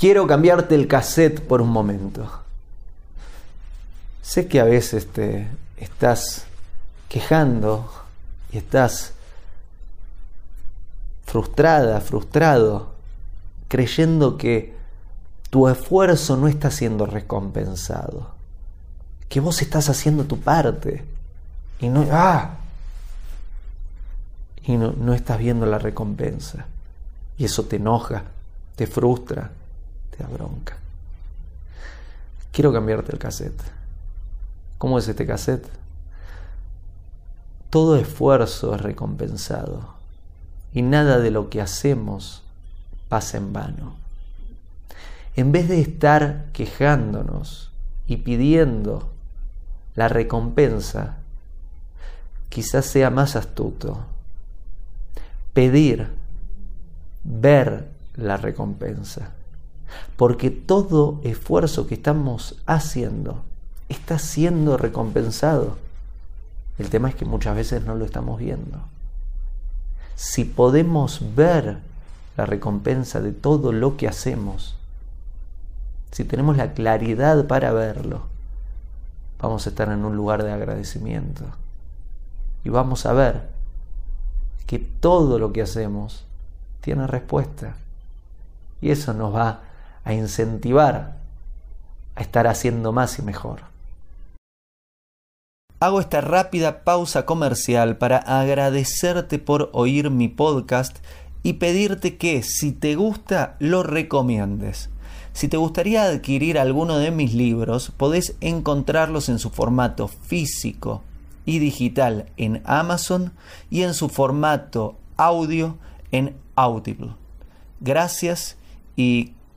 quiero cambiarte el cassette por un momento. Sé que a veces te estás quejando y estás frustrada, frustrado, creyendo que tu esfuerzo no está siendo recompensado, que vos estás haciendo tu parte y no, ah, y no, no estás viendo la recompensa. Y eso te enoja, te frustra, bronca. Quiero cambiarte el cassette. ¿Cómo es este cassette? Todo esfuerzo es recompensado y nada de lo que hacemos pasa en vano. En vez de estar quejándonos y pidiendo la recompensa, quizás sea más astuto pedir, ver la recompensa. Porque todo esfuerzo que estamos haciendo está siendo recompensado. El tema es que muchas veces no lo estamos viendo. Si podemos ver la recompensa de todo lo que hacemos, si tenemos la claridad para verlo, vamos a estar en un lugar de agradecimiento. Y vamos a ver que todo lo que hacemos tiene respuesta. Y eso nos va a incentivar a estar haciendo más y mejor. Hago esta rápida pausa comercial para agradecerte por oír mi podcast y pedirte que si te gusta lo recomiendes. Si te gustaría adquirir alguno de mis libros, podés encontrarlos en su formato físico y digital en Amazon y en su formato audio en Audible. Gracias y